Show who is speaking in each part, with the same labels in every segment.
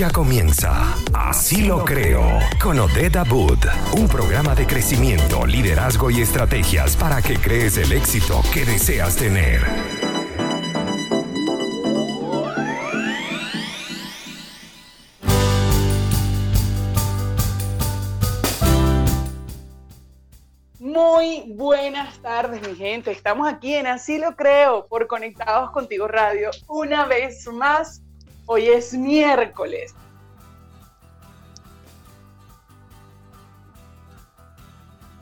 Speaker 1: Ya comienza Así lo creo con Odeda Boot, un programa de crecimiento, liderazgo y estrategias para que crees el éxito que deseas tener.
Speaker 2: Muy buenas tardes, mi gente. Estamos aquí en Así lo creo por Conectados Contigo Radio una vez más. Hoy es miércoles.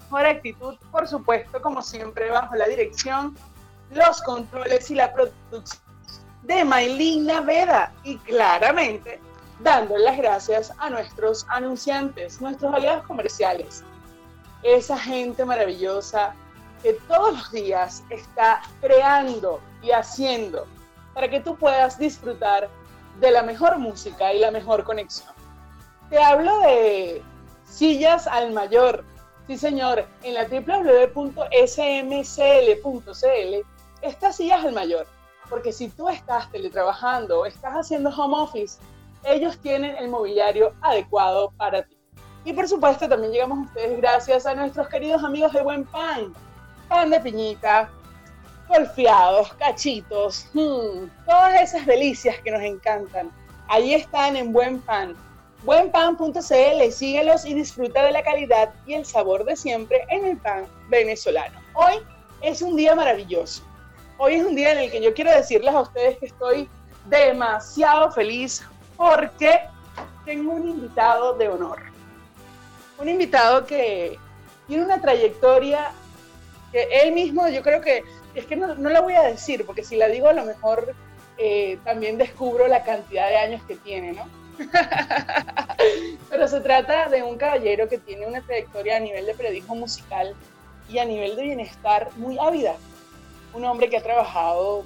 Speaker 2: Mejor actitud, por supuesto, como siempre, bajo la dirección, los controles y la producción de Maylin Naveda. Y claramente, dando las gracias a nuestros anunciantes, nuestros aliados comerciales, esa gente maravillosa que todos los días está creando y haciendo para que tú puedas disfrutar de la mejor música y la mejor conexión. Te hablo de sillas al mayor. Sí, señor, en la www.smcl.cl estas sillas al mayor. Porque si tú estás teletrabajando o estás haciendo home office, ellos tienen el mobiliario adecuado para ti. Y por supuesto también llegamos a ustedes gracias a nuestros queridos amigos de Buen Pan. Pan de piñita, golfeados, cachitos, hmm, todas esas delicias que nos encantan. Ahí están en Buen Pan. Buenpan.cl, síguelos y disfruta de la calidad y el sabor de siempre en el pan venezolano. Hoy es un día maravilloso. Hoy es un día en el que yo quiero decirles a ustedes que estoy demasiado feliz porque tengo un invitado de honor. Un invitado que tiene una trayectoria que él mismo, yo creo que es que no, no la voy a decir, porque si la digo a lo mejor eh, también descubro la cantidad de años que tiene, ¿no? Pero se trata de un caballero que tiene una trayectoria a nivel de periodismo musical y a nivel de bienestar muy ávida. Un hombre que ha trabajado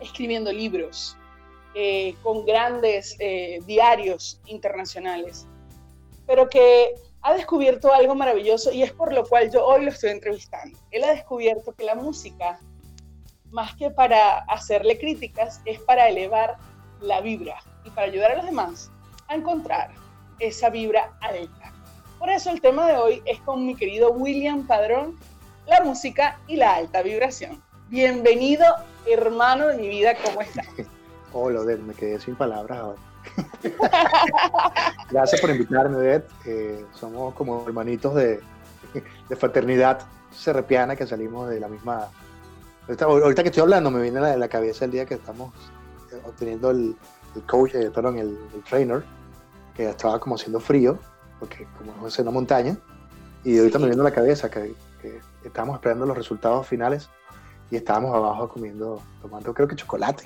Speaker 2: escribiendo libros, eh, con grandes eh, diarios internacionales, pero que ha descubierto algo maravilloso y es por lo cual yo hoy lo estoy entrevistando. Él ha descubierto que la música, más que para hacerle críticas, es para elevar la vibra y para ayudar a los demás a encontrar esa vibra alta. Por eso el tema de hoy es con mi querido William Padrón, la música y la alta vibración. Bienvenido, hermano de mi vida, ¿cómo estás?
Speaker 3: Hola, Odette, me quedé sin palabras ahora. Gracias por invitarme. Eh, somos como hermanitos de, de, fraternidad serrepiana que salimos de la misma... Ahorita, que estoy hablando me viene a la, la, cabeza el día que estamos eh, obteniendo el, el coach, eh, perdón, el, el, trainer, que estaba como haciendo frío, porque como es una montaña, y ahorita me viene a la cabeza que, que estábamos esperando los resultados finales y estábamos abajo comiendo, tomando creo que chocolate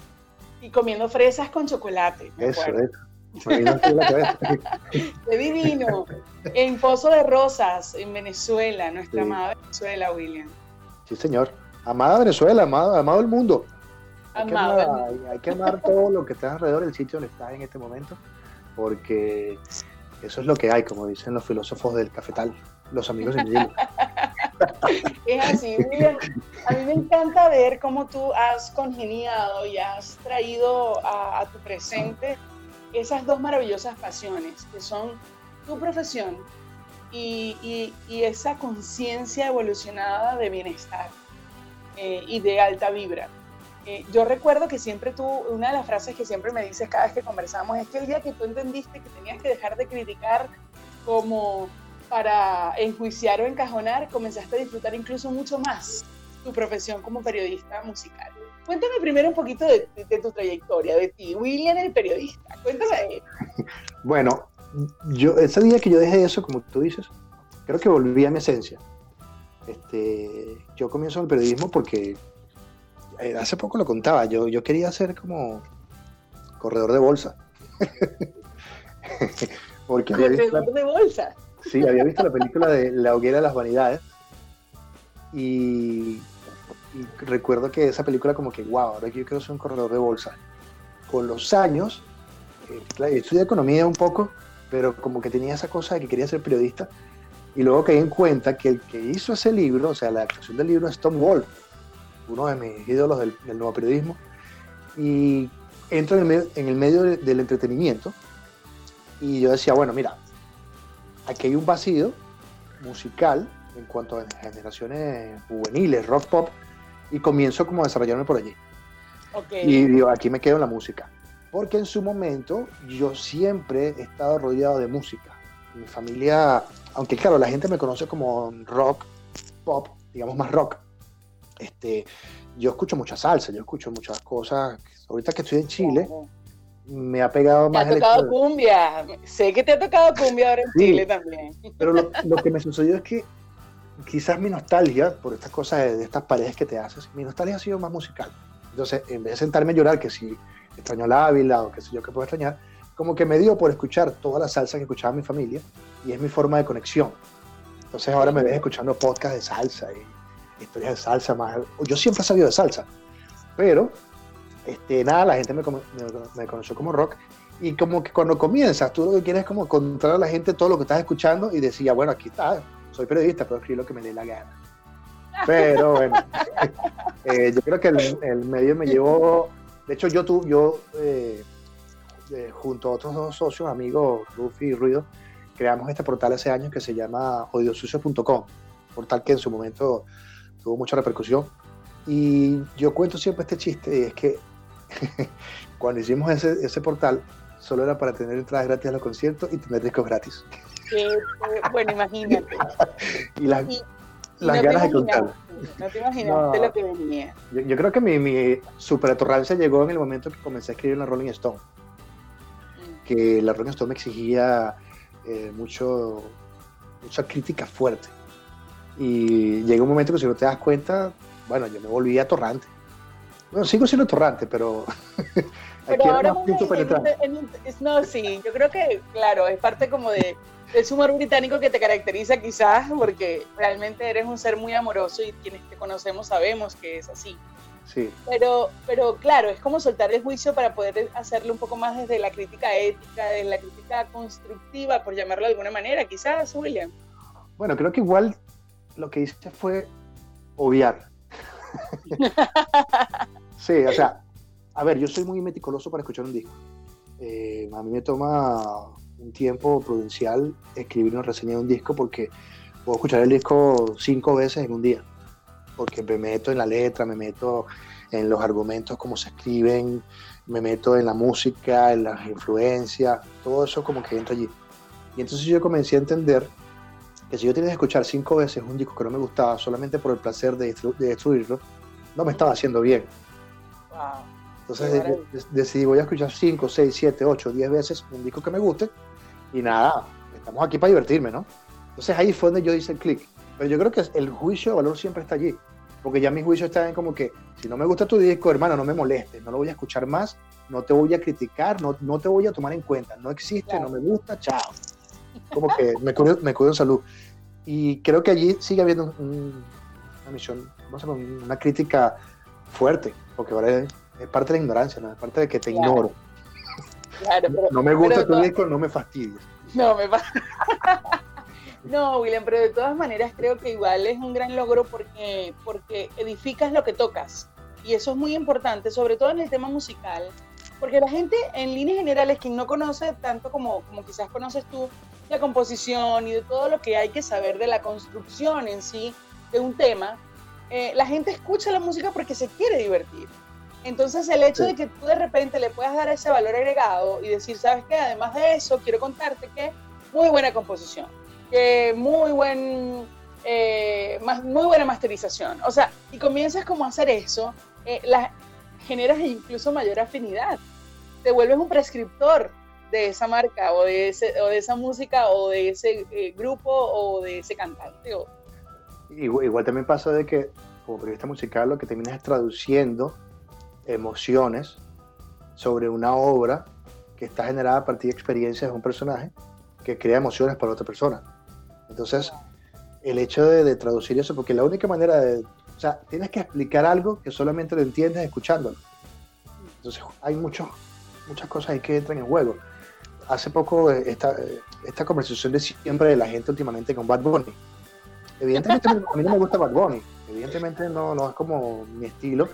Speaker 2: y comiendo fresas con chocolate.
Speaker 3: Eso, eso.
Speaker 2: Qué divino. En Pozo de Rosas, en Venezuela, nuestra sí. amada Venezuela, William.
Speaker 3: Sí, señor. Amada Venezuela, amado, amado el mundo. Hay que,
Speaker 2: Amado.
Speaker 3: amar, hay, hay que amar todo lo que está alrededor del sitio donde estás en este momento, porque eso es lo que hay, como dicen los filósofos del cafetal, los amigos en hielo.
Speaker 2: es así, William. A mí me encanta ver cómo tú has congeniado y has traído a, a tu presente esas dos maravillosas pasiones, que son tu profesión y, esa conciencia evolucionada de bienestar eh, y de alta vibra. Eh, yo recuerdo que siempre tú, una de las frases que siempre me dices cada vez que conversamos es que el día que tú entendiste que tenías que dejar de criticar como para enjuiciar o encajonar, comenzaste a disfrutar incluso mucho más tu profesión como periodista musical. Cuéntame primero un poquito de, de, de tu trayectoria, de ti, William el periodista. Cuéntame de él.
Speaker 3: Bueno, yo, ese día que yo dejé eso, como tú dices, creo que volví a mi esencia. Este, yo comienzo en el periodismo porque eh, hace poco lo contaba, yo, yo quería ser como corredor de bolsa.
Speaker 2: porque ¿Corredor la, de bolsa?
Speaker 3: Sí, había visto la película de La hoguera de las vanidades y, y, recuerdo que esa película como que, wow, ahora yo quiero ser un corredor de bolsa. Con los años, eh, estudié economía un poco, pero como que tenía esa cosa de que quería ser periodista y luego caí en cuenta que el que hizo ese libro, o sea, la creación del libro es Tom Wolfe, uno de mis ídolos del, del nuevo periodismo, y entro en el medio, en el medio del entretenimiento Y yo decía, bueno, mira, aquí hay un vacío musical en cuanto a generaciones juveniles, rock pop, y comienzo como a desarrollarme por allí. Y digo, aquí me quedo en la música. Porque en su momento yo siempre he estado rodeado de música. Mi familia, aunque claro, la gente me conoce como rock, pop, digamos más rock, este, yo escucho mucha salsa, yo escucho muchas cosas. Ahorita que estoy en Chile, me ha pegado más.
Speaker 2: Te ha tocado cumbia. Sé que te ha tocado cumbia ahora en Chile también.
Speaker 3: Pero lo, que me sucedió es que quizás mi nostalgia, por estas cosas de, estas paredes que te haces, mi nostalgia ha sido más musical. Entonces, en vez de sentarme a llorar, que si extraño la Ávila o qué sé yo que puedo extrañar, como que me dio por escuchar toda la salsa que escuchaba mi familia y es mi forma de conexión. Entonces ahora me ves escuchando podcasts de salsa y historias de salsa más. Yo siempre he sabido de salsa, pero este, nada, la gente me, me, conoció como rock y como que cuando comienzas, tú lo que quieres es como contar a la gente todo lo que estás escuchando y decía, bueno, aquí está, soy periodista, puedo escribir lo que me dé la gana. Pero bueno, eh, yo creo que el, medio me llevó, de hecho yo, tu, yo eh, eh, junto a otros dos socios, amigos, Rufi y Ruido, creamos este portal hace años que se llama odiosucio.com, portal que en su momento tuvo mucha repercusión. Y yo cuento siempre este chiste, y es que cuando hicimos ese, ese portal, solo era para tener entradas gratis a los conciertos y tener discos gratis.
Speaker 2: Bueno, imagínate.
Speaker 3: y, las ganas de contar.
Speaker 2: No te imaginas lo que venía.
Speaker 3: Yo, creo que mi, mi super atorrancia llegó en el momento que comencé a escribir en la Rolling Stone. Mm. Que la Rolling Stone me exigía eh, mucho, mucha crítica fuerte. Y llega un momento que si no te das cuenta, bueno, yo me volví atorrante. Bueno, sigo siendo atorrante, pero...
Speaker 2: pero ahora no, sí, yo creo que, claro, es parte como de, del humor británico que te caracteriza quizás, porque realmente eres un ser muy amoroso y quienes te conocemos sabemos que es así.
Speaker 3: Sí.
Speaker 2: Pero, pero claro, es como soltar el juicio para poder hacerlo un poco más desde la crítica ética, desde la crítica constructiva, por llamarlo de alguna manera, quizás, William.
Speaker 3: Bueno, creo que igual lo que hice fue obviar. sí, o sea, a ver, yo soy muy meticuloso para escuchar un disco. Eh, a mí me toma un tiempo prudencial escribir una reseña de un disco porque puedo escuchar el disco cinco veces en un día porque me meto en la letra, me meto en los argumentos, cómo se escriben, me meto en la música, en las influencias, todo eso como que entra allí. Y entonces yo comencé a entender que si yo tenía que escuchar cinco veces un disco que no me gustaba solamente por el placer de, destruirlo, no me estaba haciendo bien. Entonces decidí, voy a escuchar cinco, seis, siete, ocho, diez veces un disco que me guste y nada, estamos aquí para divertirme, ¿no? Entonces ahí fue donde yo hice el clic. Pero yo creo que el juicio de valor siempre está allí. Porque ya mi juicio está en como que, si no me gusta tu disco, hermano, no me molestes, no lo voy a escuchar más, no te voy a criticar, no, no te voy a tomar en cuenta, no existe, no me gusta, chao. Como que me cuido, me cuido en salud. Y creo que allí sigue habiendo una misión, vamos a una crítica fuerte, porque ahora es, parte de la ignorancia, ¿no? es parte de que te ignoro. no me gusta tu disco, no me fastidies.
Speaker 2: No me No, William, pero de todas maneras creo que igual es un gran logro porque, porque edificas lo que tocas. Y eso es muy importante, sobre todo en el tema musical, porque la gente en líneas generales, quien no conoce tanto como, como quizás conoces tú, la composición y de todo lo que hay que saber de la construcción en sí de un tema, eh, la gente escucha la música porque se quiere divertir. Entonces el hecho de que tú de repente le puedas dar ese valor agregado y decir, ¿sabes qué? Además de eso, quiero contarte que muy buena composición muy buen, eh, muy buena masterización. O sea, y comienzas como a hacer eso, eh, la, generas incluso mayor afinidad. Te vuelves un prescriptor de esa marca o de, ese, o de esa música o de ese eh, grupo o de ese cantante.
Speaker 3: Igual, igual, también pasa de que como periodista musical lo que terminas es traduciendo emociones sobre una obra que está generada a partir de experiencias de un personaje que crea emociones para otra persona. Entonces, el hecho de, traducir eso, porque la única manera de, o sea, tienes que explicar algo que solamente lo entiendes escuchándolo. Entonces, hay muchos, muchas cosas ahí que entran en juego. Hace poco, eh, esta, eh, esta conversación de siempre de la gente últimamente con Bad Bunny. Evidentemente, a mí no me gusta Bad Bunny. Evidentemente, no, no es como mi estilo.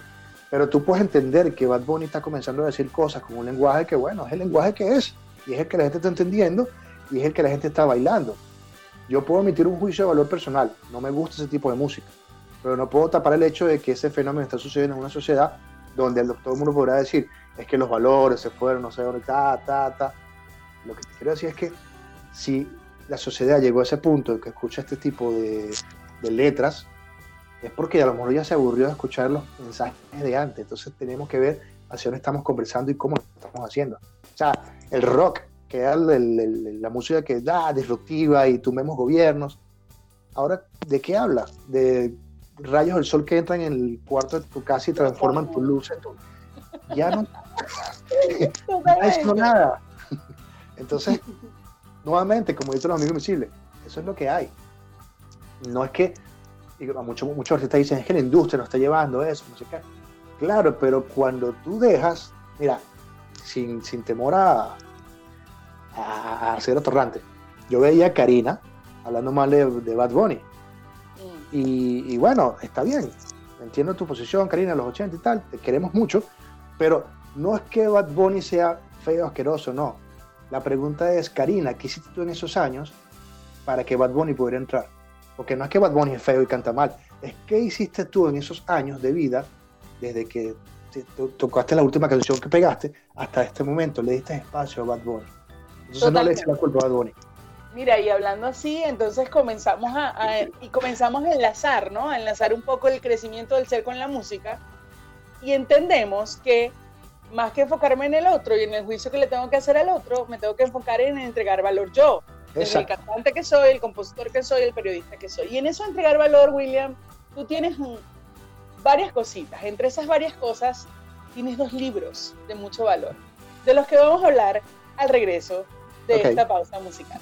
Speaker 3: Pero tú puedes entender que Bad Bunny está comenzando a decir cosas con un lenguaje que, bueno, es el lenguaje que es. y es el que la gente está entendiendo y es el que la gente está bailando. Yo puedo emitir un juicio de valor personal, no me gusta ese tipo de música, pero no puedo tapar el hecho de que ese fenómeno está sucediendo en una sociedad donde todo el mundo podrá decir, es que los valores se fueron, no sé dónde, ta, ta, ta. Lo que te quiero decir es que si la sociedad llegó a ese punto de que escucha este tipo de letras, es porque a lo mejor ya se aburrió de escuchar los mensajes de antes. Entonces tenemos que ver hacia dónde estamos conversando y cómo lo estamos haciendo. O sea, el rock, que era la música que da disruptiva y tumbemos gobiernos. Ahora, ¿de qué habla? De rayos del sol que entran en el cuarto de tu casa y transforman tu luz en tu... Ya no... no nada. Entonces, nuevamente, como dicen los amigos invisibles, eso es lo que hay. No es que muchos, muchos artistas dicen, es que la industria nos está llevando eso, no sé qué. Claro, pero cuando tú dejas, mira, sin, sin temor a, a, ser atorrante, yo veía a Karina hablando mal de, Bad Bunny. Mm. Y, y, bueno, está bien, entiendo tu posición, Karina, los 80 y tal, te queremos mucho, pero no es que Bad Bunny sea feo, asqueroso, no. La pregunta es, Karina, ¿qué hiciste tú en esos años para que Bad Bunny pudiera entrar? Porque no es que Bad Bunny es feo y canta mal, es que hiciste tú en esos años de vida, desde que tocaste la última canción que pegaste hasta este momento, le diste espacio a Bad Bunny. Entonces no le eches la culpa a Bad Bunny.
Speaker 2: Mira, y hablando así, entonces comenzamos a, y comenzamos a enlazar, ¿no? A enlazar un poco el crecimiento del ser con la música y entendemos que más que enfocarme en el otro y en el juicio que le tengo que hacer al otro, me tengo que enfocar en entregar valor yo el cantante que soy, el compositor que soy, el periodista que soy. Y en eso entregar valor, William, tú tienes varias cositas. Entre esas varias cosas, tienes dos libros de mucho valor, de los que vamos a hablar al regreso de esta pausa musical.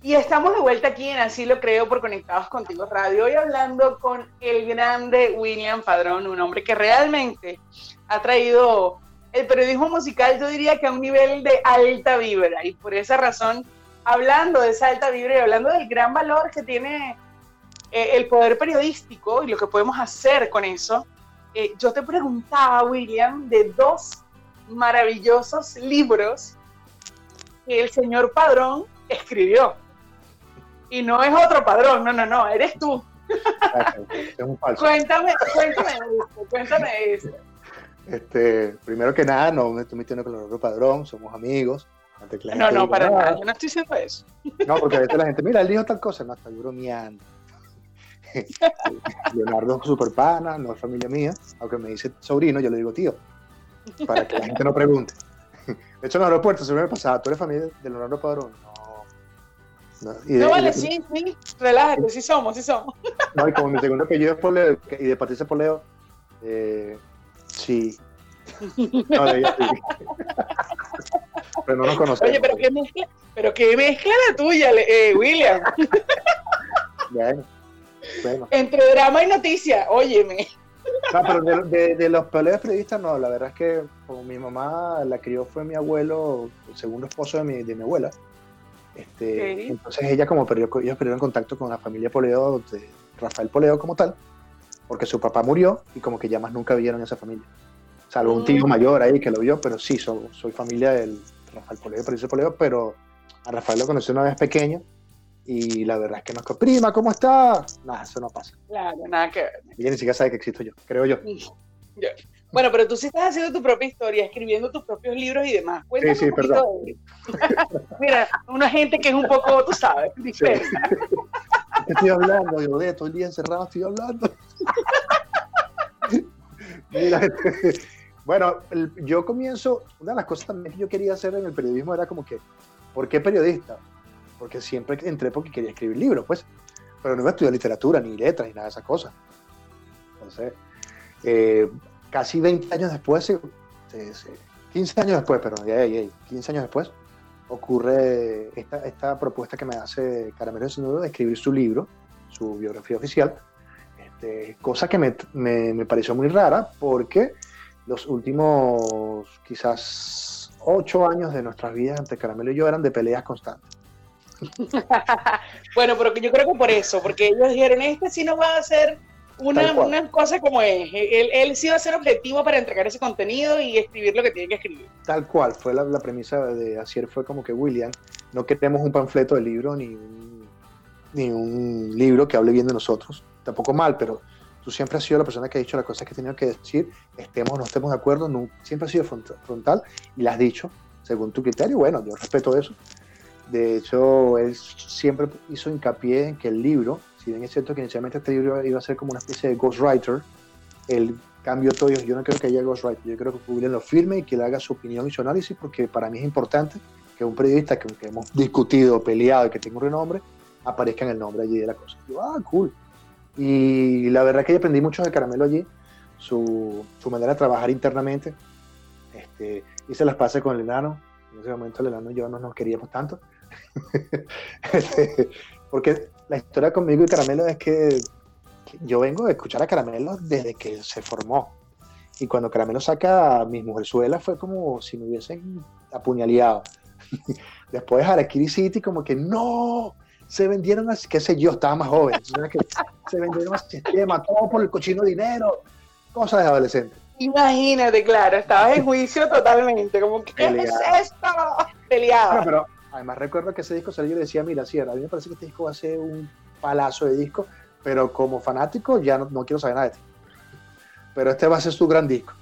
Speaker 2: Y estamos de vuelta aquí en Así lo creo por Conectados Contigo Radio, hoy hablando con el grande William Padrón, un hombre que realmente ha traído el periodismo musical, yo diría que a un nivel de alta vibra, y por esa razón hablando de esa alta vibra y hablando del gran valor que tiene eh, el poder periodístico y lo que podemos hacer con eso, eh, yo te preguntaba, William, de dos maravillosos libros que el señor Padrón escribió. Y no es otro padrón, no, no, no, eres tú. Es un falso. Cuéntame, cuéntame cuéntame eso.
Speaker 3: Este, primero que nada, no me estoy metiendo con el otro padrón, somos amigos.
Speaker 2: No, no, para nada, yo no estoy diciendo eso.
Speaker 3: No, porque a veces la gente, mira, él dijo tal cosa, no, está bromeando. Leonardo es super pana, no es familia mía, aunque me dice sobrino, yo le digo tío, para que la gente no pregunte. De hecho, en el aeropuerto se me pasaba, ¿tú eres familia de Leonardo Padrón?
Speaker 2: No. No, no vale, sí, sí, relájate, sí somos, sí somos.
Speaker 3: No, y como mi segundo apellido es Poleo, y de Patricia Poleo, eh, sí. No, de ella sí. Pero no nos conocemos.
Speaker 2: Oye, pero qué mezcla, pero qué mezcla la tuya, eh, William.
Speaker 3: Bueno,
Speaker 2: bueno. Entre drama y noticia, óyeme.
Speaker 3: No, pero de, los peleas periodistas no, la verdad es que como mi mamá la crió fue mi abuelo, el segundo esposo de mi, de mi abuela. Este, Entonces ella como perdió, ellos perdieron contacto con la familia Poleo, de Rafael Poleo como tal, porque su papá murió y como que ya más nunca vieron a esa familia. Salvo un tío mm. mayor ahí que lo vio, pero sí, soy, soy familia del Rafael Poleo, Patricio Poleo, pero a Rafael lo conocí una vez pequeño y la verdad es que no es que, prima, ¿cómo está? Nada, eso no pasa.
Speaker 2: Claro, nada que ver.
Speaker 3: Ella ni siquiera sabe que existo yo, creo yo.
Speaker 2: Bueno, pero tú sí estás haciendo tu propia historia, escribiendo tus propios libros y demás.
Speaker 3: sí, sí, perdón.
Speaker 2: Mira, una gente que es un poco, tú sabes, diferente.
Speaker 3: Estoy hablando, yo de todo el día encerrado estoy hablando. Mira, bueno, yo comienzo, una de las cosas también que yo quería hacer en el periodismo era como que, ¿por qué periodista? Porque siempre entré porque quería escribir libros, pues, pero no iba a estudiar literatura, ni letras, ni nada de esas cosas. Entonces, eh, casi 20 años después, 15 años después, perdón, 15 años después, ocurre esta, esta propuesta que me hace Caramelo de Nudo de escribir su libro, su biografía oficial, este, cosa que me, me, me pareció muy rara porque los últimos quizás ocho años de nuestras vidas entre Caramelo y yo eran de peleas constantes.
Speaker 2: bueno, pero yo creo que por eso, porque ellos dijeron, este sí no va a ser una, una, cosa como es. Él, él sí va a ser objetivo para entregar ese contenido y escribir lo que tiene que escribir.
Speaker 3: Tal cual, fue la, la premisa de Acier, fue como que William, no queremos un panfleto de libro ni un, ni un libro que hable bien de nosotros, tampoco mal, pero tú siempre has sido la persona que ha dicho las cosas que tenía que decir, estemos o no estemos de acuerdo, no, siempre has sido frontal y las has dicho según tu criterio, bueno, yo respeto eso. De hecho, él siempre hizo hincapié en que el libro si bien es cierto que inicialmente este libro iba a ser como una especie de ghostwriter, el cambio todo, yo no creo que haya ghostwriter, yo creo que William lo firme y que le haga su opinión y su análisis, porque para mí es importante que un periodista que, hemos discutido, peleado y que tenga un renombre, aparezca en el nombre allí de la cosa. Yo, ah, cool. Y la verdad que yo aprendí mucho de Caramelo allí, su, su manera de trabajar internamente. Este, hice las pases con el enano. En ese momento el enano y yo no nos queríamos tanto. este, porque la historia conmigo y Caramelo es que yo vengo a escuchar a Caramelo desde que se formó. Y cuando Caramelo saca a mis mujerzuelas fue como si me hubiesen apuñaleado. Después Harakiri City como que no, se vendieron, a, qué sé yo, estaba más joven. se vendieron al sistema, todo por el cochino dinero, cosas de adolescente.
Speaker 2: Imagínate, claro, estabas en juicio totalmente, como ¿qué es esto? Peleado.
Speaker 3: pero Además recuerdo que ese disco salió y yo decía, mira, sí, a mí me parece que este disco va a ser un palazo de disco, pero como fanático ya no, quiero saber nada de ti. Pero este va a ser su gran disco.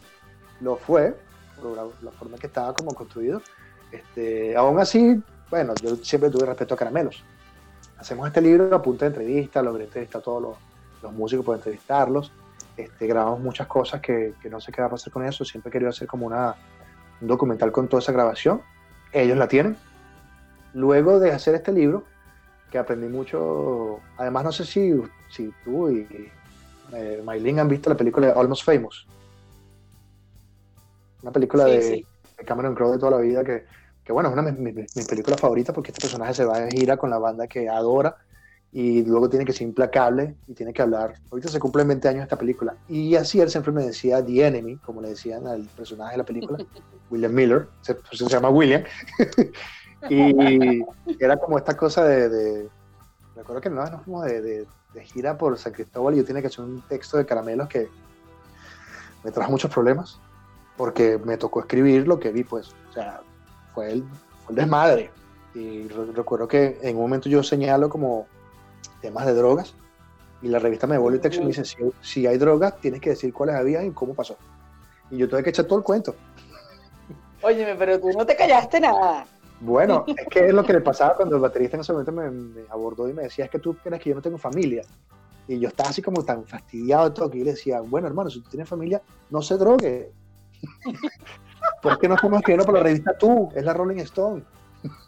Speaker 3: Lo fue, por la, forma que estaba como construido. Este, aún así, bueno, yo siempre tuve respeto a Caramelos. Hacemos este libro a punta de entrevista, logré entrevistar a todos los, los músicos para entrevistarlos. Este, grabamos muchas cosas que, que, no sé qué va a pasar con eso. Siempre he querido hacer como una, un documental con toda esa grabación. Ellos la tienen, luego de hacer este libro, que aprendí mucho, además no sé si, si tú y eh, Maylin han visto la película de Almost Famous, una película de, Cameron Crowe de toda la vida que, que bueno, es una de mis, películas favoritas porque este personaje se va de gira con la banda que adora y luego tiene que ser implacable y tiene que hablar. Ahorita se cumplen 20 años esta película. Y así él siempre me decía The Enemy, como le decían al personaje de la película, William Miller, se, se llama William. Y era como esta cosa de, recuerdo que no, nos fuimos de, de, gira por San Cristóbal y yo tenía que hacer un texto de caramelos que me trajo muchos problemas porque me tocó escribir lo que vi, pues, o sea, fue el, fue el desmadre. Y recuerdo que en un momento yo señalo como temas de drogas y la revista me devuelve el texto y me dice, si, si, hay drogas, tienes que decir cuáles había y cómo pasó. Y yo tuve que echar todo el cuento.
Speaker 2: Óyeme, pero tú no te callaste nada.
Speaker 3: Bueno, es que es lo que le pasaba cuando el baterista en ese momento me, abordó y me decía, es que tú crees que yo no tengo familia. Y yo estaba así como tan fastidiado de todo que yo le decía, bueno, hermano, si tú tienes familia, no se drogue. ¿Por qué no estamos escribiendo por la revista Tú? Es la Rolling Stone.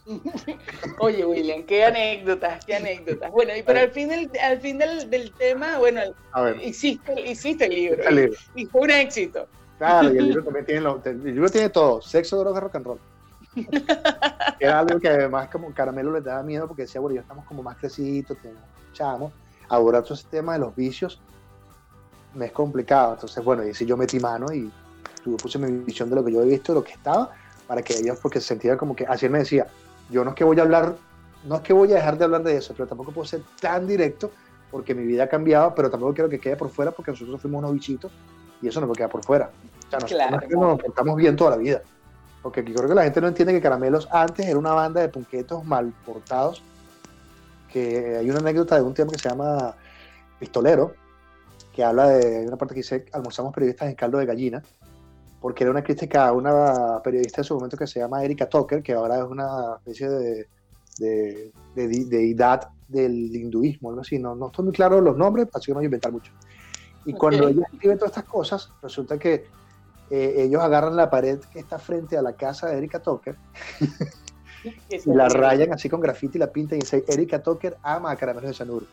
Speaker 2: Oye, William, qué anécdotas, qué anécdotas. Bueno, y pero al fin del, al fin del, del tema, bueno, hiciste, hiciste el libro. Y, fue un éxito.
Speaker 3: Claro, y el libro también tiene, lo, el libro tiene todo, sexo, droga, rock and roll. Era algo que además como Caramelo le daba miedo porque decía, bueno, ya estamos como más crecidos, tenemos chamos. Ahora todo ese tema de los vicios me es complicado. Entonces, bueno, y si yo metí mano y yo puse mi visión de lo que yo he visto, de lo que estaba, para que ellos, porque se sentía como que, así él me decía, yo no es que voy a hablar, no es que voy a dejar de hablar de eso, pero tampoco puedo ser tan directo porque mi vida ha cambiado, pero tampoco quiero que quede por fuera porque nosotros fuimos unos bichitos y eso no puede quedar por fuera. O sea, nosotros nos portamos bien toda la vida. Porque yo creo que la gente no entiende que Caramelos antes era una banda de punquetos mal portados. Que hay una anécdota de un tema que se llama Pistolero, que habla de una parte que dice almorzamos periodistas en caldo de gallina, porque era una crítica a una periodista en su momento que se llama Erika Tucker, que ahora es una especie de, de, de, deidad del hinduismo, algo así. No, no estoy muy claro los nombres, así que no voy a inventar mucho. Y cuando ella escribe todas estas cosas, resulta que eh, ellos agarran la pared que está frente a la casa de Erika Tucker y la rayan así con grafiti, la pintan y dice Erika Tucker ama a Caramelos de Sanur.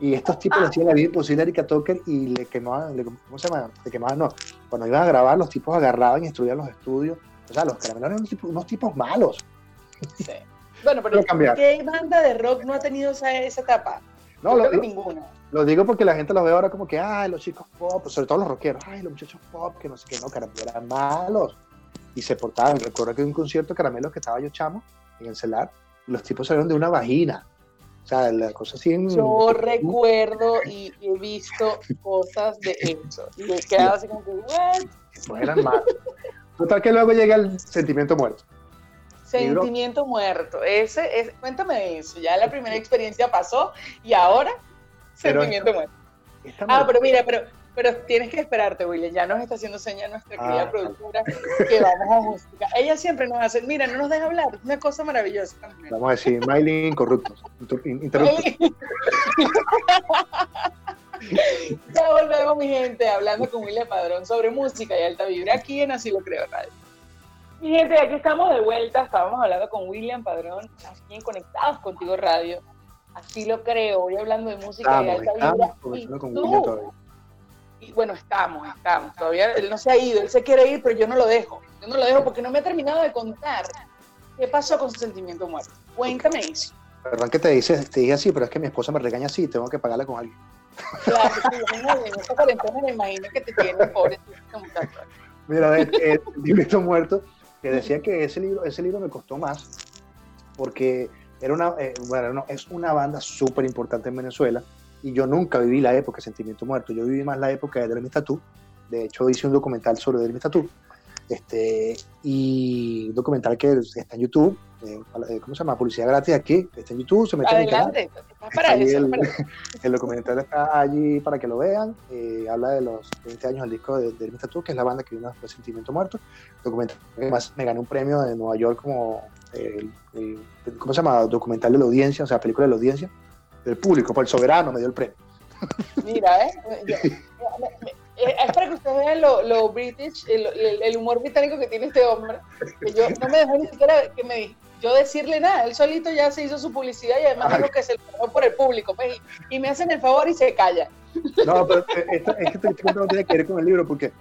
Speaker 3: Y estos tipos le hacían la vida imposible a Erika Tucker y le quemaban, ¿cómo se llama? Le quemaban, no. Cuando iban a grabar, los tipos agarraban y destruían los estudios. O sea, los caramelos eran unos tipos, malos.
Speaker 2: Sí. Bueno, pero ¿qué banda de rock no ha tenido esa, esa etapa?
Speaker 3: No, lo, ninguna. Lo digo porque la gente los ve ahora como que, ay, los chicos pop, sobre todo los rockeros, ay, los muchachos pop, que no sé qué, no, caramelos eran malos. Y se portaban. Recuerdo que en un concierto de caramelos que estaba yo chamo, en el celar, y los tipos salieron de una vagina. O sea, la cosa así en...
Speaker 2: Yo recuerdo y he visto cosas de eso. Y he quedado así como que, ¿what?
Speaker 3: Pues eran más. Total que luego llega el sentimiento muerto.
Speaker 2: Sentimiento muerto. Ese, es, cuéntame de eso. Ya la primera experiencia pasó y ahora sentimiento muerto. Ah, pero mira, pero, pero tienes que esperarte, William. Ya nos está haciendo señal nuestra querida ah, productora que vamos a música. Ella siempre nos hace, mira, no nos deja hablar. Es una cosa maravillosa.
Speaker 3: Vamos a decir, Miley incorruptos.
Speaker 2: ya volvemos, mi gente, hablando con William Padrón sobre música y alta vibra aquí en Así lo creo radio. Mi gente, aquí estamos de vuelta. Estábamos hablando con William Padrón, aquí en Conectados Contigo Radio. Así lo creo. Hoy hablando de música y alta vibra. Y, bueno, estamos, estamos. Todavía él no se ha ido. Él se quiere ir, pero yo no lo dejo. Yo no lo dejo porque no me ha terminado de contar qué pasó con su sentimiento muerto. Cuéntame eso.
Speaker 3: Perdón que te, dice, te dije así, pero es que mi esposa me regaña así tengo que pagarle con alguien.
Speaker 2: Claro, sí, en esta cuarentena me imagino que te tiene pobre
Speaker 3: Mira, el, el sentimiento muerto que decía que ese libro, ese libro me costó más porque era una, eh, bueno, es una banda súper importante en Venezuela y yo nunca viví la época de Sentimiento Muerto, yo viví más la época de Dermis Tattoo, de hecho hice un documental sobre Dermis Tattoo, este, y un documental que está en YouTube, eh, eh, ¿cómo se llama? Publicidad gratis aquí, está en YouTube, se mete en el canal. Para eso, el, el, documental está allí para que lo vean, eh, habla de los 20 años del disco de, de Tattoo, que es la banda que vino después de Sentimiento Muerto, documental además me gané un premio de Nueva York como, ¿cómo se llama? Documental de la audiencia, o sea, película de la audiencia, del público, por el soberano me dio el premio.
Speaker 2: Mira, ¿eh? Eh, es para que ustedes vean lo, lo british, el, el, humor británico que tiene este hombre. Que yo no me dejó ni siquiera que me yo decirle nada. Él solito ya se hizo su publicidad y además dijo que se lo por el público. Pues, y, me hacen el favor y se calla.
Speaker 3: No, pero es que esto no tiene que ver con el libro porque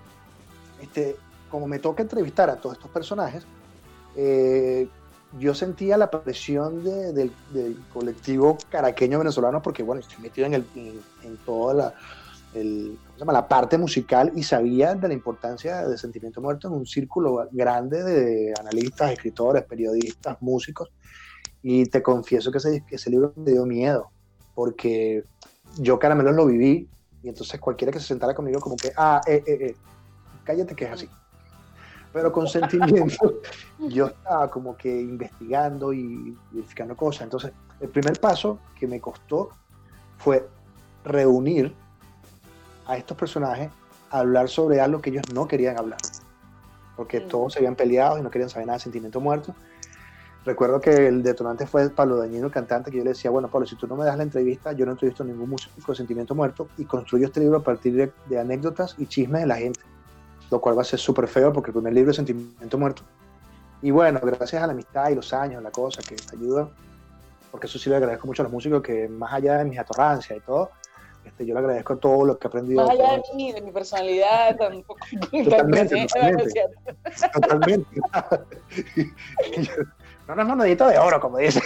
Speaker 3: este, como me toca entrevistar a todos estos personajes, eh, yo sentía la presión de, del, colectivo caraqueño venezolano porque, bueno, estoy metido en, el, en, toda la la parte musical y sabía de la importancia de Sentimiento Muerto en un círculo grande de analistas, escritores, periodistas, músicos. Y te confieso que ese, ese libro me dio miedo, porque yo Caramelos lo viví y entonces cualquiera que se sentara conmigo como que, ah, eh, eh, eh, cállate que es así. Pero con sentimiento yo estaba como que investigando y verificando cosas. Entonces, el primer paso que me costó fue reunir a estos personajes a hablar sobre algo que ellos no querían hablar, porque todos se habían peleado y no querían saber nada de sentimiento muerto. Recuerdo que el detonante fue Pablo Dañino, el cantante, que yo le decía, bueno, Pablo, si tú no me das la entrevista, yo no entrevisto a ningún músico de sentimiento muerto y construyo este libro a partir de, anécdotas y chismes de la gente, lo cual va a ser súper feo porque el primer libro es Sentimiento Muerto. Y bueno, gracias a la amistad y los años, la cosa que te ayuda, porque eso sí le agradezco mucho a los músicos que más allá de mis atorrancias y todo, este, yo le agradezco todo lo que he aprendido.
Speaker 2: Más allá de mí, de mi personalidad, tampoco.
Speaker 3: Totalmente, totalmente. totalmente. no, no es monedito de oro, como dice.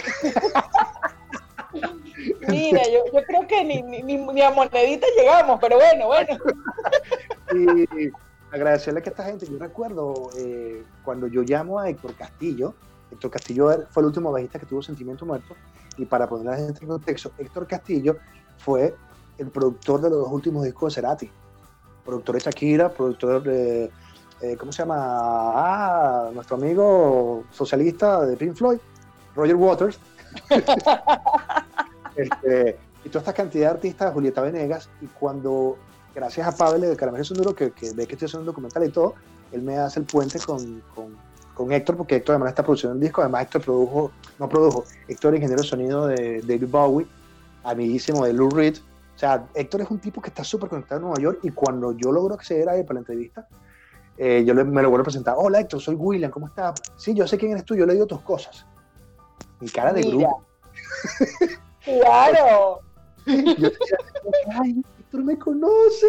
Speaker 2: Mira, yo, yo creo que ni, ni, ni, a monedita llegamos, pero bueno, bueno.
Speaker 3: y agradecerle que esta gente, yo recuerdo eh, cuando yo llamo a Héctor Castillo, Héctor Castillo fue el último bajista que tuvo Sentimiento Muerto, y para poner a la gente en contexto, Héctor Castillo fue el productor de los dos últimos discos de Cerati. Productor de Shakira, productor de, eh, ¿cómo se llama? Ah, nuestro amigo socialista de Pink Floyd, Roger Waters. este, y toda esta cantidad de artistas, Julieta Venegas, y cuando, gracias a Pavel de Caramelo Sonduro, que, que ve que estoy haciendo un documental y todo, él me hace el puente con, con, con Héctor, porque Héctor además está produciendo un disco, además Héctor produjo, no produjo, Héctor ingeniero de sonido de David Bowie, amiguísimo de Lou Reed, o sea, Héctor es un tipo que está súper conectado en Nueva York y cuando yo logro acceder a él para la entrevista, eh, yo me lo vuelvo a presentar. Hola Héctor, soy William, ¿cómo estás? Sí, yo sé quién eres tú, yo le digo tus cosas. Mi cara de grupo.
Speaker 2: claro.
Speaker 3: yo decía, ay, Héctor me conoce.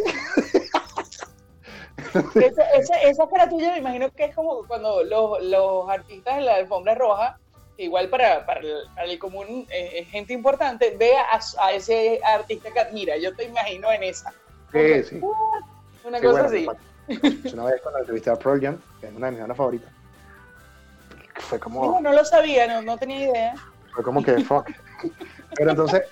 Speaker 2: esa, esa, cara tuya me imagino que es como cuando los, los artistas en la alfombra roja igual para, para, el, común eh, gente importante, vea a, ese artista que admira. Yo te imagino en esa.
Speaker 3: Sí, sí.
Speaker 2: Una cosa así.
Speaker 3: Una vez cuando entrevisté a Pearl Jam, que es una de mis bandas favoritas, fue como...
Speaker 2: No, no lo sabía, no, no tenía idea.
Speaker 3: Fue como que, fuck. Pero entonces,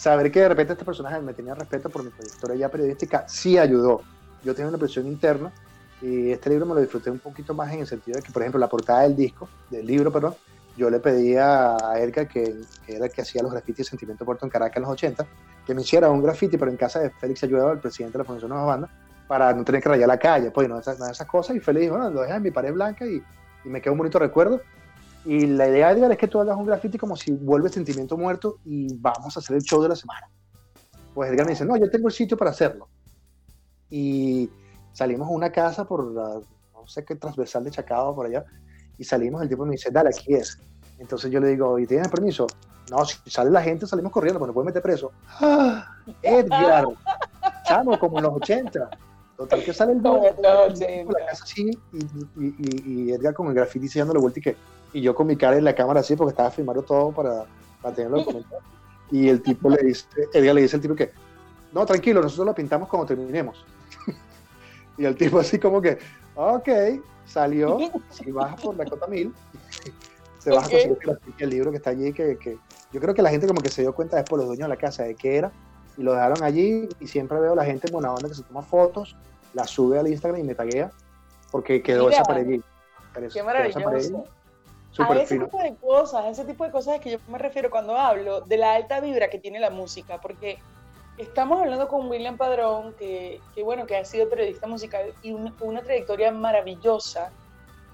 Speaker 3: saber que de repente este personaje me tenía respeto por mi trayectoria ya periodística sí ayudó. Yo tenía una presión interna y este libro me lo disfruté un poquito más en el sentido de que, por ejemplo, la portada del disco, del libro, perdón, yo le pedía a Edgar, que, que era el que hacía los grafitis Sentimiento Puerto en Caracas en los 80, que me hiciera un graffiti, pero en casa de Félix Ayuda, el presidente de la Fundación Nueva Banda, para no tener que rayar la calle, pues no, esas, esas cosas. Y Félix dijo, bueno, lo dejas en mi pared blanca y, y me queda un bonito recuerdo. Y la idea de Edgar es que tú hagas un graffiti como si vuelve Sentimiento Muerto y vamos a hacer el show de la semana. Pues Edgar me dice, no, yo tengo el sitio para hacerlo. Y salimos a una casa por la, no sé qué transversal de Chacao por allá, y salimos, el tipo me dice, dale, aquí es. Entonces yo le digo, ¿y tienes permiso? No, si sale la gente salimos corriendo, pues nos pueden meter preso. ¡Ah! Edgar, chamo, como en los 80. Total que sale el
Speaker 2: Como en los 80.
Speaker 3: la casa así, y, y, y, y Edgar con el graffiti dándole vuelta y que, y yo con mi cara en la cámara así, porque estaba filmando todo para, para tenerlo documentado. Y el tipo le dice, Edgar le dice al tipo que, no, tranquilo, nosotros lo pintamos cuando terminemos. y el tipo así como que, ok, salió, si baja por la cota mil, se baja
Speaker 2: Ok.
Speaker 3: con el libro que está allí, que, que yo creo que la gente como que se dio cuenta después, los dueños de la casa, de qué era, y lo dejaron allí, y siempre veo a la gente en buena onda que se toma fotos, la sube al Instagram y me taguea, porque quedó
Speaker 2: Mira,
Speaker 3: esa pared allí.
Speaker 2: Qué
Speaker 3: quedó
Speaker 2: maravilloso. A ese
Speaker 3: fino.
Speaker 2: tipo de cosas, a ese tipo de cosas es que yo me refiero cuando hablo de la alta vibra que tiene la música, porque estamos hablando con William Padrón, que, que bueno, que ha sido periodista musical y un- una trayectoria maravillosa,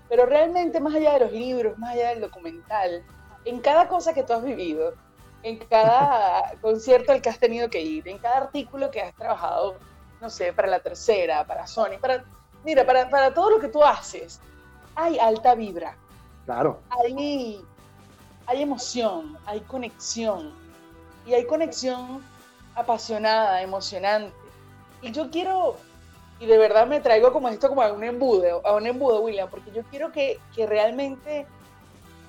Speaker 2: pero realmente más allá de los libros, más allá del documental, en cada cosa que tú has vivido, en cada concierto al que has tenido que ir, en cada artículo que has trabajado, no sé, para la tercera, para Sony, para, mira, para, para todo lo que tú haces, hay alta vibra
Speaker 3: Claro,
Speaker 2: hay, hay emoción, hay conexión. Y hay conexión apasionada, emocionante. Y yo quiero, y de verdad me traigo como esto como a un embudo, a un embudo, William, porque yo quiero que, que realmente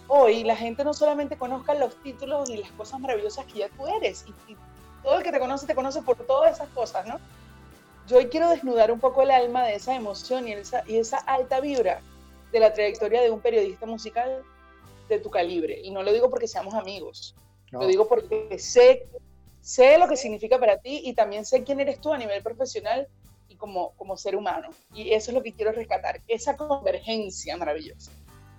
Speaker 2: hoy la gente no solamente conozca los títulos y las cosas maravillosas que ya tú eres, y, y todo el que te conoce te conoce por todas esas cosas, ¿no? Yo hoy quiero desnudar un poco el alma de esa emoción y esa, y esa alta vibra de la trayectoria de un periodista musical de tu calibre. Y no lo digo porque seamos amigos,
Speaker 3: no,
Speaker 2: lo digo porque sé, sé lo que significa para ti y también sé quién eres tú a nivel profesional y como, como ser humano. Y eso es lo que quiero rescatar, esa convergencia maravillosa.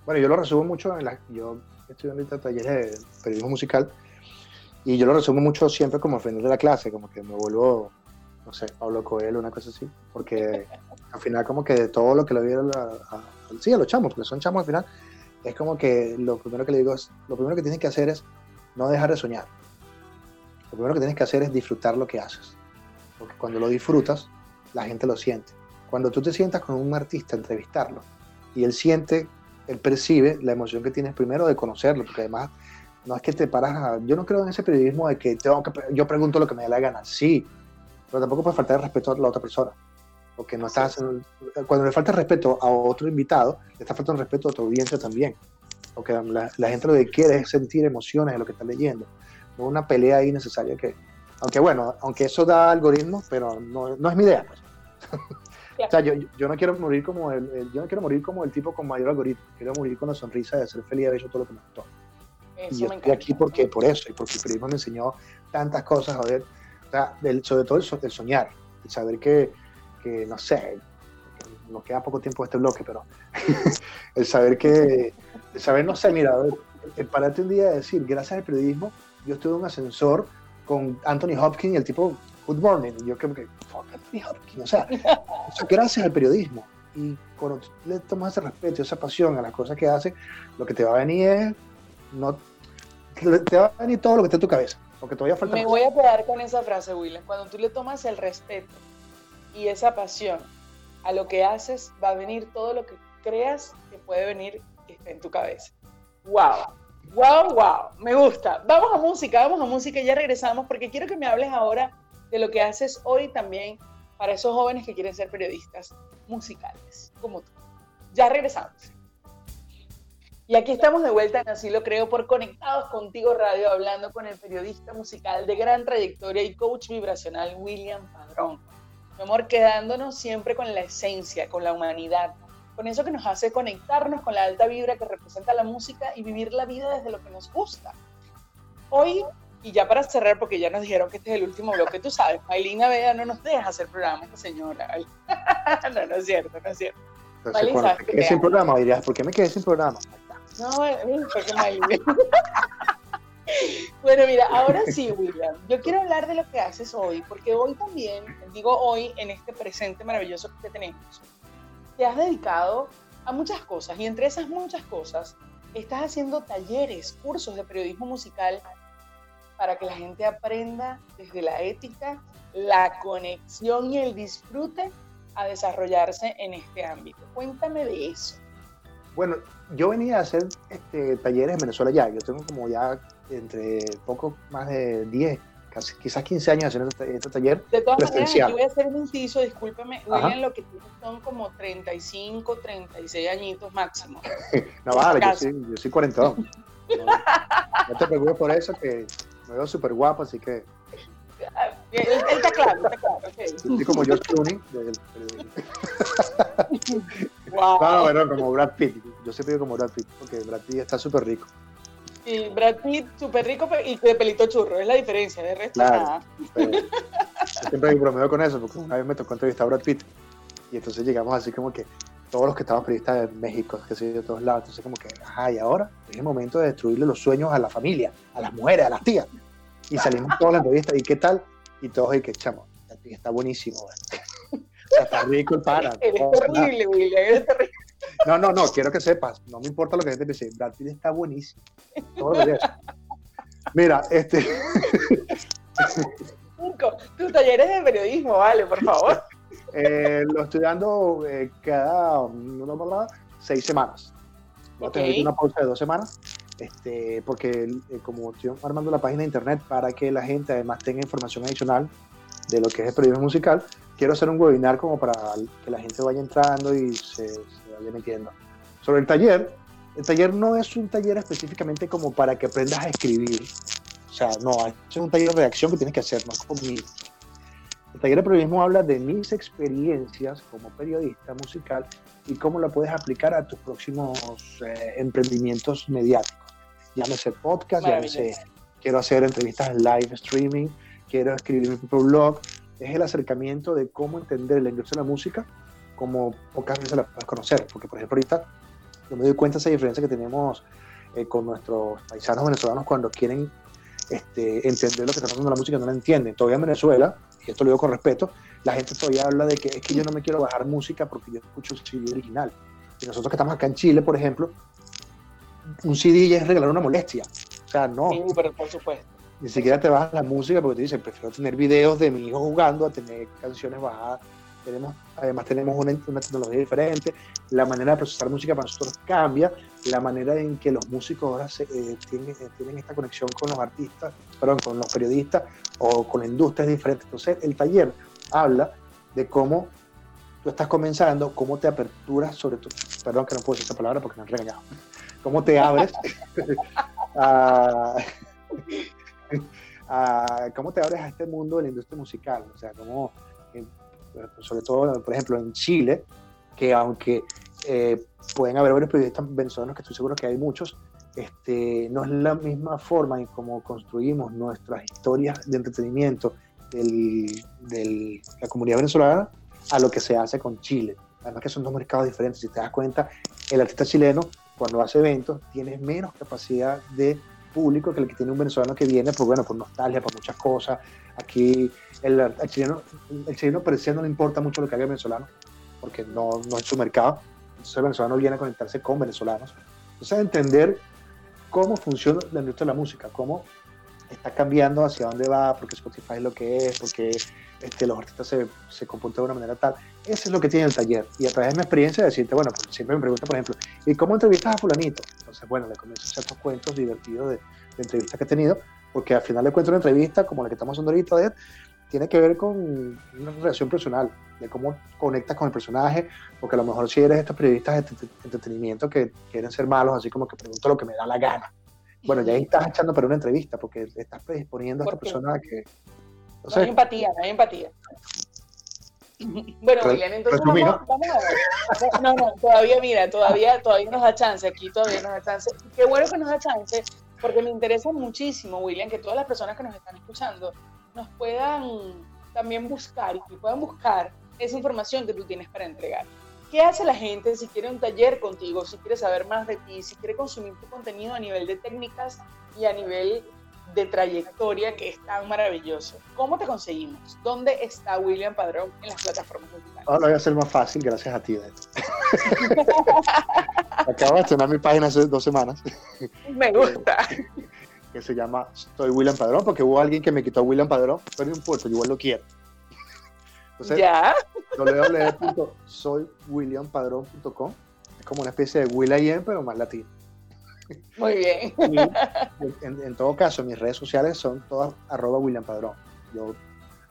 Speaker 3: Bueno, yo lo resumo mucho en la. Yo estoy ahorita talleres de periodismo musical y yo lo resumo mucho siempre como al final de la clase, como que me vuelvo, no sé, Pablo Coelho, una cosa así, porque al final, como que de todo lo que le dieron a, a- sí, a los chamos, porque son chamos al final, es como que lo primero que le digo es: lo primero que tienes que hacer es no dejar de soñar. Lo primero que tienes que hacer es disfrutar lo que haces, porque cuando lo disfrutas, la gente lo siente. Cuando tú te sientas con un artista, entrevistarlo, y él siente él percibe la emoción que tienes primero de conocerlo, porque además no es que te paras a... Yo no creo en ese periodismo de que, tengo que yo pregunto lo que me dé la gana, sí, pero tampoco puede faltar el respeto a la otra persona, porque no estás haciendo- Cuando le falta respeto a otro invitado, le está faltando respeto a tu audiencia también, porque la, la gente lo que quiere es sentir emociones de lo que está leyendo, no una pelea ahí necesaria que... Aunque bueno, aunque eso da algoritmos, pero no, no es mi idea. Pues. O sea, yo, yo no quiero morir como el, el- yo no quiero morir como el tipo con mayor algoritmo. Quiero morir con la sonrisa de ser feliz de haber hecho todo lo que me gustó.
Speaker 2: Eso
Speaker 3: y yo estoy
Speaker 2: encanta.
Speaker 3: aquí porque por eso y porque el periodismo me enseñó tantas cosas, joder. O sea, del- sobre todo el, el soñar, el saber que, que, no sé, que nos queda poco tiempo de este bloque, pero el saber que, el saber, no sé, mira, a ver, el pararte un día y decir, gracias al periodismo, yo estuve en un ascensor con Anthony Hopkins y el tipo, good morning, y yo como que, fuck Anthony Hopkins, o sea, eso gracias al periodismo. Y cuando le tomas ese respeto esa pasión a las cosas que hace, lo que te va a venir es, no, te va a venir todo lo que esté en tu cabeza, porque todavía falta
Speaker 2: Me
Speaker 3: más.
Speaker 2: voy a quedar con esa frase, William. Cuando tú le tomas el respeto y esa pasión a lo que haces, va a venir todo lo que creas que puede venir que esté en tu cabeza. ¡Wow! ¡Wow, wow! Me gusta. Vamos a música, vamos a música ya regresamos porque quiero que me hables ahora de lo que haces hoy también para esos jóvenes que quieren ser periodistas musicales, como tú. Ya regresamos. Y aquí estamos de vuelta en Así lo creo por Conectados Contigo Radio, hablando con el periodista musical de gran trayectoria y coach vibracional William Padrón. Mi amor, quedándonos siempre con la esencia, con la humanidad, con eso que nos hace conectarnos con la alta vibra que representa la música y vivir la vida desde lo que nos gusta. hoy, y ya para cerrar, porque ya nos dijeron que este es el último bloque, tú sabes, Maylina Vega no nos deja hacer programa, esta señora. no, no es cierto, no es cierto.
Speaker 3: Entonces, me quedé sin programa, dirías, ¿por qué me quedé sin programa?
Speaker 2: No, porque Maylina. Bueno, mira, ahora sí, William. Yo quiero hablar de lo que haces hoy, porque hoy también, digo hoy, en este presente maravilloso que tenemos, te has dedicado a muchas cosas y entre esas muchas cosas estás haciendo talleres, cursos de periodismo musical para que la gente aprenda desde la ética, la conexión y el disfrute a desarrollarse en este ámbito. Cuéntame de eso.
Speaker 3: Bueno, yo venía a hacer este, talleres en Venezuela ya. Yo tengo como ya entre poco más de 10, casi, quizás 15 años haciendo este, este, taller.
Speaker 2: De todas maneras, yo voy a hacer un inciso, discúlpeme, William, lo que son como 35, 36 añitos máximo.
Speaker 3: no vale, yo soy, yo soy 40. No, no te preocupes por eso, que me veo súper guapo, así que.
Speaker 2: Él, está claro, está claro. Okay.
Speaker 3: Soy como George Clooney. wow. No, bueno, como Brad Pitt. Yo siempre digo como Brad Pitt, porque Brad Pitt está súper rico.
Speaker 2: Sí, Brad Pitt súper rico y de pelito churro, es la diferencia, de resto claro, nada.
Speaker 3: yo siempre bromeo con eso, porque una vez me tocó entrevistar a Brad Pitt y entonces llegamos así como que todos los que estaban periodistas de México, que se de todos lados, entonces como que, ajá, y ahora es el momento de destruirle los sueños a la familia, a las mujeres, a las tías. Y salimos todas las entrevistas, ¿y qué tal? Y todos, y que chamo, está buenísimo, está rico el para.
Speaker 2: Eres terrible, William, eres terrible.
Speaker 3: No, no, no, quiero que sepas, no me importa lo que la gente dice, Brad Pitt está buenísimo. Todo lo Mira, este.
Speaker 2: tus talleres de periodismo, vale, por favor.
Speaker 3: Eh, lo estoy dando eh, cada seis semanas. Voy a tener una pausa de dos semanas, este, porque eh, como estoy armando la página de internet para que la gente además tenga información adicional de lo que es el periodismo musical, quiero hacer un webinar como para que la gente vaya entrando y se, vaya metiendo. Sobre el taller, el taller no es un taller específicamente como para que aprendas a escribir. O sea, no, es un taller de reacción que tienes que hacer, no conmigo. El taller de periodismo habla de mis experiencias como periodista musical y cómo la puedes aplicar a tus próximos eh, emprendimientos mediáticos. Llámese podcast, llámese quiero hacer entrevistas en live streaming, quiero escribir mi propio blog, es el acercamiento de cómo entender la industria de la música como pocas veces la puedes conocer. Porque, por ejemplo, ahorita yo me doy cuenta de esa diferencia que tenemos eh, con nuestros paisanos venezolanos cuando quieren este, entender lo que está pasando en la música, no la entienden. Todavía en Venezuela, y esto lo digo con respeto, la gente todavía habla de que es que yo no me quiero bajar música porque yo escucho un CD original. Y nosotros que estamos acá en Chile, por ejemplo, un CD ya es regalar una molestia. O sea, no.
Speaker 2: Sí, pero por supuesto.
Speaker 3: Ni siquiera te bajas la música porque te dicen, prefiero tener videos de mi hijo jugando a tener canciones bajadas. Tenemos, además tenemos una, tecnología diferente, la manera de procesar música para nosotros cambia, la manera en que los músicos ahora eh, tienen, eh, tienen, esta conexión con los artistas, perdón, con los periodistas o con la industria es diferente. Entonces el taller habla de cómo tú estás comenzando, cómo te aperturas sobre tu, perdón que no puedo decir esa palabra porque me han regañado, cómo te abres a cómo te abres a este mundo de la industria musical, o sea, cómo, sobre todo, por ejemplo, en Chile, que aunque eh, pueden haber varios periodistas venezolanos, que estoy seguro que hay muchos, este, no es la misma forma en cómo construimos nuestras historias de entretenimiento de la comunidad venezolana a lo que se hace con Chile. Además que son dos mercados diferentes. Si te das cuenta, el artista chileno, cuando hace eventos, tiene menos capacidad de público que el que tiene un venezolano que viene, por, bueno, por nostalgia, por muchas cosas. Aquí el, el chileno, el chileno parecía no le importa mucho lo que haga el venezolano, porque no, no es su mercado. Entonces el venezolano viene a conectarse con venezolanos. Entonces entender cómo funciona la industria de la música, cómo está cambiando, hacia dónde va, porque Spotify es lo que es, porque este, los artistas se, se comportan de una manera tal. Eso es lo que tiene el taller. Y a través de mi experiencia decirte, bueno, pues siempre me pregunta, por ejemplo, ¿y cómo entrevistas a fulanito? Entonces, bueno, le comienzo estos cuentos divertidos de, de, entrevistas que he tenido, porque al final le cuento una entrevista como la que estamos haciendo ahorita, de, tiene que ver con una relación personal, de cómo conectas con el personaje, porque a lo mejor si eres estos periodistas de entretenimiento que quieren ser malos, así como que pregunto lo que me da la gana. Bueno, ya ahí estás echando para una entrevista, porque estás predisponiendo a esta persona a que
Speaker 2: no hay empatía, no hay empatía. Bueno, William, entonces vamos, vamos, a ver. No, no, todavía, mira, todavía, todavía nos da chance, aquí todavía nos da chance. Qué bueno que nos da chance, porque me interesa muchísimo, William, que todas las personas que nos están escuchando nos puedan también buscar y que puedan buscar esa información que tú tienes para entregar. ¿Qué hace la gente si quiere un taller contigo, si quiere saber más de ti, si quiere consumir tu contenido a nivel de técnicas y a nivel de trayectoria que es tan maravilloso? ¿Cómo te conseguimos? ¿Dónde está William Padrón en las plataformas digitales?
Speaker 3: Ahora lo voy a hacer más fácil gracias a ti. Acabo de estrenar mi página hace dos semanas.
Speaker 2: Me gusta.
Speaker 3: que se llama Soy William Padrón, porque hubo alguien que me quitó William Padrón, pero no importa, yo igual lo quiero.
Speaker 2: Entonces, ¿Ya?
Speaker 3: www.soywilliampadrón.com es como una especie de Will I Am, pero más latino.
Speaker 2: Muy bien.
Speaker 3: en, todo caso, mis redes sociales son todas arroba William Padrón. Yo,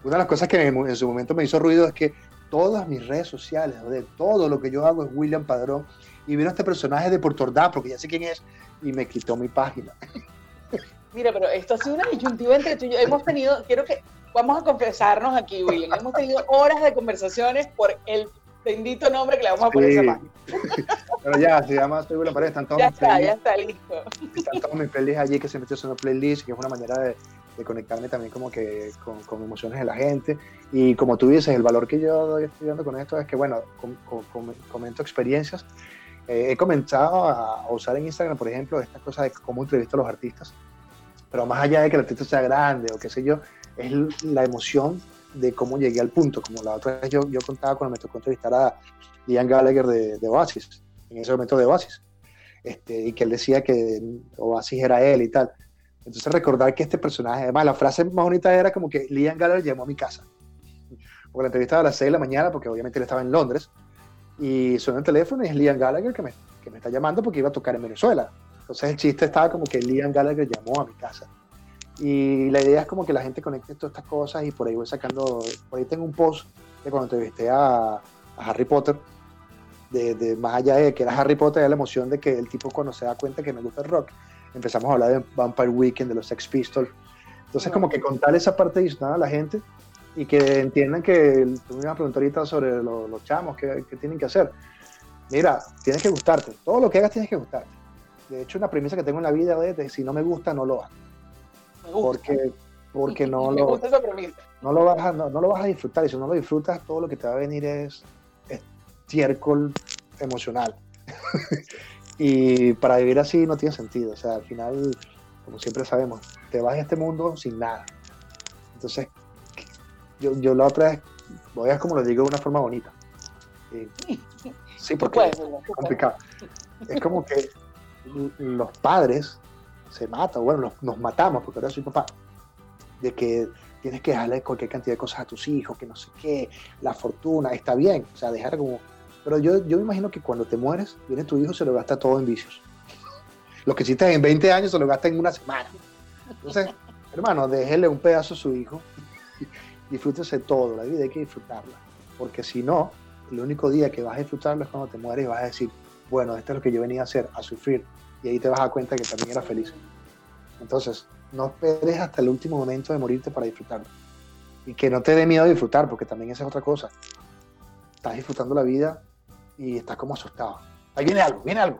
Speaker 3: una de las cosas que en, su momento me hizo ruido es que todas mis redes sociales, de todo lo que yo hago es William Padrón. Y vino este personaje de Puerto Ordaz, porque ya sé quién es, y me quitó mi página.
Speaker 2: Mira, pero esto ha sido una disyuntiva entre tú y yo. Hemos tenido, quiero que, vamos a confesarnos aquí, William, hemos tenido horas de conversaciones por el bendito nombre que le vamos a poner a esa página.
Speaker 3: Pero ya, se llama Soy William Padrón, están todos
Speaker 2: Ya está, ya está listo.
Speaker 3: Están todos mis playlists allí que se metió en una playlist, que es una manera de, de conectarme también como que con, con, emociones de la gente. Y como tú dices, el valor que yo estoy dando con esto es que, bueno, comento experiencias. Eh, he comenzado a, usar en Instagram, por ejemplo, esta cosa de cómo entrevisto a los artistas. Pero más allá de que el artista sea grande o qué sé yo, es la emoción de cómo llegué al punto. Como la otra vez yo, yo contaba cuando me tocó entrevistar a Ian Gallagher de, de Oasis, en ese momento de Oasis. Este, y que él decía que Oasis era él y tal. Entonces recordar que este personaje, además la frase más bonita era como que Liam Gallagher llamó a mi casa. Porque la entrevista a las 6 de la mañana, porque obviamente él estaba en Londres, y suena el teléfono y es Liam Gallagher que me, que me está llamando porque iba a tocar en Venezuela. Entonces el chiste estaba como que Liam Gallagher llamó a mi casa. Y la idea es como que la gente conecte todas estas cosas y por ahí voy sacando, por ahí tengo un post de cuando entrevisté a, a Harry Potter, de, de, más allá de que era Harry Potter, era la emoción de que el tipo cuando se da cuenta que me gusta el rock, empezamos a hablar de Vampire Weekend, de los Sex Pistols. Entonces, como que contar esa parte adicional a la gente y que entiendan que tú me ibas a preguntar ahorita sobre los, chamos, ¿qué, tienen que hacer. Mira, tienes que gustarte. Todo lo que hagas tienes que gustarte. De hecho, una premisa que tengo en la vida es de si no me gusta, no lo Porque, porque no, lo, no, lo vas a, no, lo vas a disfrutar. Y si no lo disfrutas, todo lo que te va a venir es estiércol emocional. Y para vivir así no tiene sentido. O sea, al final, como siempre sabemos, te vas a este mundo sin nada. Entonces, yo, yo la otra vez, voy a como lo digo de una forma bonita. sí, porque es complicado. Es como que los padres se matan, bueno, nos, matamos, porque ahora soy papá, de que tienes que dejarle cualquier cantidad de cosas a tus hijos, que no sé qué, la fortuna, está bien, o sea, dejar como pero yo, yo me imagino que cuando te mueres, viene tu hijo, se lo gasta todo en vicios. Lo que hiciste en 20 años se lo gasta en una semana. Entonces, hermano, déjele un pedazo a su hijo. Disfrútese todo, la vida hay que disfrutarla. Porque si no, el único día que vas a disfrutarlo es cuando te mueres y vas a decir, bueno, esto es lo que yo venía a hacer, a sufrir. Y ahí te vas a dar cuenta que también era feliz. Entonces, no esperes hasta el último momento de morirte para disfrutarlo. Y que no te dé miedo disfrutar, porque también esa es otra cosa. Estás disfrutando la vida y estás como asustado. Ahí viene algo, viene algo.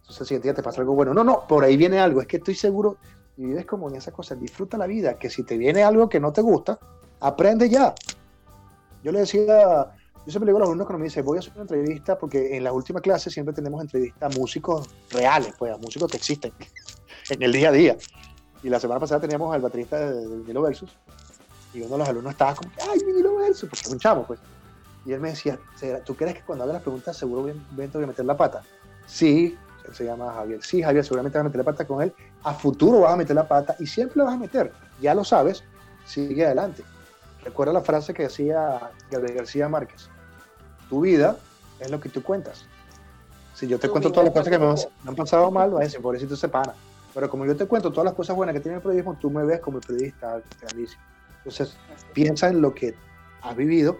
Speaker 3: Entonces el siguiente día te pasa algo bueno. No, no, por ahí viene algo. Es que estoy seguro y vives como en esa cosa. Disfruta la vida, que si te viene algo que no te gusta, aprende ya. Yo le decía, yo siempre digo a los alumnos cuando me dicen, voy a hacer una entrevista, porque en la última clase siempre tenemos entrevistas a músicos reales, pues a músicos que existen en el día a día. Y la semana pasada teníamos al baterista de, Milo Versus, y uno de los alumnos estaba como, ay, Milo Versus, porque es un pues. Y él me decía, ¿tú crees que cuando haga las preguntas seguro voy, a meter la pata? Sí, él se llama Javier. Sí, Javier, seguramente vas a meter la pata con él. A futuro vas a meter la pata y siempre la vas a meter. Ya lo sabes, sigue adelante. Recuerda la frase que decía Gabriel García Márquez. Tu vida es lo que tú cuentas. Si yo te cuento todas las cosas que me han, pasado mal, vas a decir, pobrecito se pana. Pero como yo te cuento todas las cosas buenas que tiene el periodismo, tú me ves como el periodista grandísimo. Entonces, piensa en lo que has vivido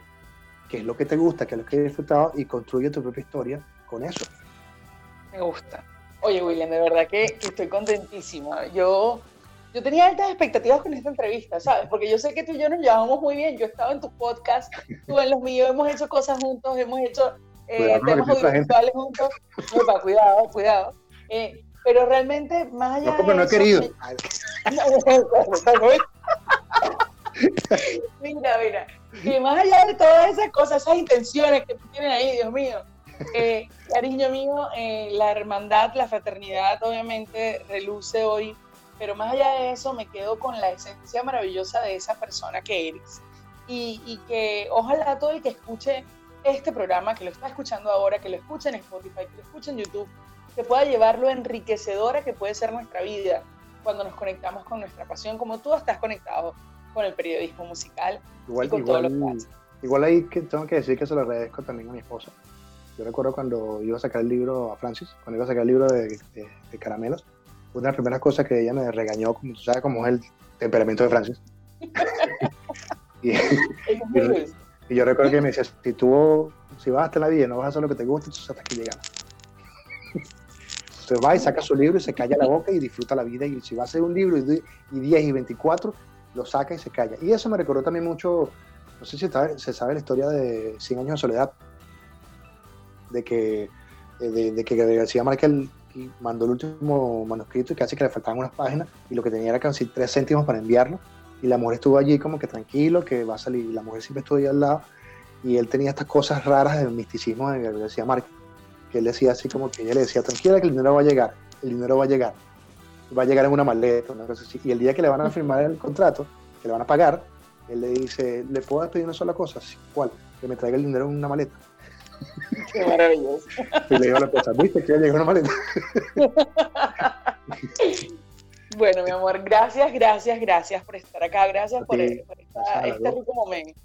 Speaker 3: qué es lo que te gusta, qué es lo que has disfrutado y construye tu propia historia con eso.
Speaker 2: Me gusta. Oye, William, de verdad que, estoy contentísima. Yo, yo tenía altas expectativas con esta entrevista, ¿sabes? Porque yo sé que tú y yo nos llevamos muy bien. Yo he estado en tu podcast, tú en los míos, hemos hecho cosas juntos, hemos hecho eh, temas audiovisuales juntos. Opa, cuidado, cuidado. Eh, Pero realmente, más allá
Speaker 3: no, porque no he querido.
Speaker 2: mira, mira, que más allá de todas esas cosas, esas intenciones que tienen ahí, Dios mío, eh, cariño mío, eh, la hermandad, la fraternidad obviamente reluce hoy, pero más allá de eso me quedo con la esencia maravillosa de esa persona que eres. Y, y que ojalá todo el que escuche este programa, que lo está escuchando ahora, que lo escuche en Spotify, que lo escuche en YouTube, que pueda llevarlo enriquecedora que puede ser nuestra vida cuando nos conectamos con nuestra pasión, como tú estás conectado con el periodismo musical
Speaker 3: igual,
Speaker 2: y con
Speaker 3: igual,
Speaker 2: todo lo que haces.
Speaker 3: Igual ahí que tengo que decir que se lo agradezco también a mi esposa. Yo recuerdo cuando iba a sacar el libro a Francis, cuando iba a sacar el libro de, de, de Caramelos, una de las primeras cosas que ella me regañó, como tú sabes cómo es el temperamento de Francis. y, y, y, yo recuerdo que me decía, si tú, si vas hasta la vida, no vas a hacer lo que te gusta, entonces hasta que llegamos. Entonces va y saca su libro y se calla la boca y disfruta la vida. Y si va a hacer un libro y, y 10 y 24, lo saca y se calla. Y eso me recordó también mucho, no sé si se sabe la historia de 100 años de soledad, de que, de, de que García Márquez mandó el último manuscrito y casi que le faltaban unas páginas y lo que tenía era casi tres céntimos para enviarlo y la mujer estuvo allí como que tranquilo, que va a salir, la mujer siempre estuvo ahí al lado y él tenía estas cosas raras del misticismo de García Márquez, que él decía así como que ella le decía, tranquila que el dinero va a llegar, el dinero va a llegar, va a llegar en una maleta, una cosa así, y el día que le van a firmar el contrato, que le van a pagar, él le dice, ¿le puedo pedir una sola cosa? ¿Cuál? Que me traiga el dinero en una maleta.
Speaker 2: Qué maravilloso.
Speaker 3: Y le digo la cosa, ¿viste que ya llegó una maleta?
Speaker 2: bueno, mi amor, gracias, gracias, gracias por estar acá, gracias por, sí, por esta, gracias este rico momento.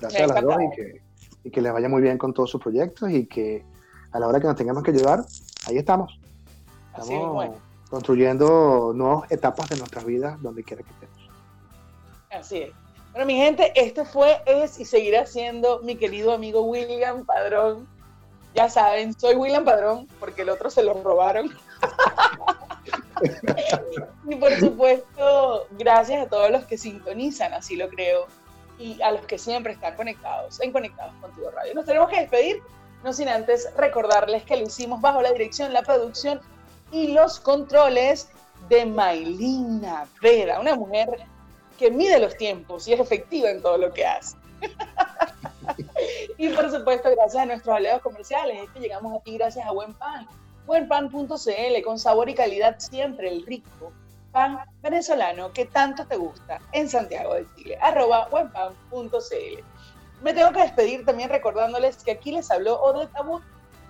Speaker 3: Gracias a las dos y que, y que les vaya muy bien con todos sus proyectos y que a la hora que nos tengamos que llevar, ahí estamos. Estamos Así construyendo nuevas etapas de nuestras vidas donde quiera que estemos.
Speaker 2: Así es. Bueno, mi gente, este fue, es y seguirá siendo mi querido amigo William Padrón. Ya saben, soy William Padrón porque el otro se lo robaron. y por supuesto, gracias a todos los que sintonizan, así lo creo, y a los que siempre están conectados en Conectados Contigo Radio. Nos tenemos que despedir, no sin antes recordarles que lo hicimos bajo la dirección, la producción y los controles de Maylina Vera, una mujer que mide los tiempos y es efectiva en todo lo que hace. y por supuesto, gracias a nuestros aliados comerciales, es que llegamos aquí gracias a Buen Pan. Buenpan.cl, con sabor y calidad siempre, el rico pan venezolano que tanto te gusta en Santiago de Chile. Arroba buenpan.cl. Me tengo que despedir también recordándoles que aquí les habló Odette Abud,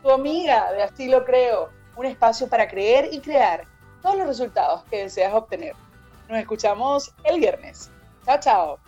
Speaker 2: tu amiga de Así lo creo, un espacio para creer y crear todos los resultados que deseas obtener. Nos escuchamos el viernes. Chao, chao.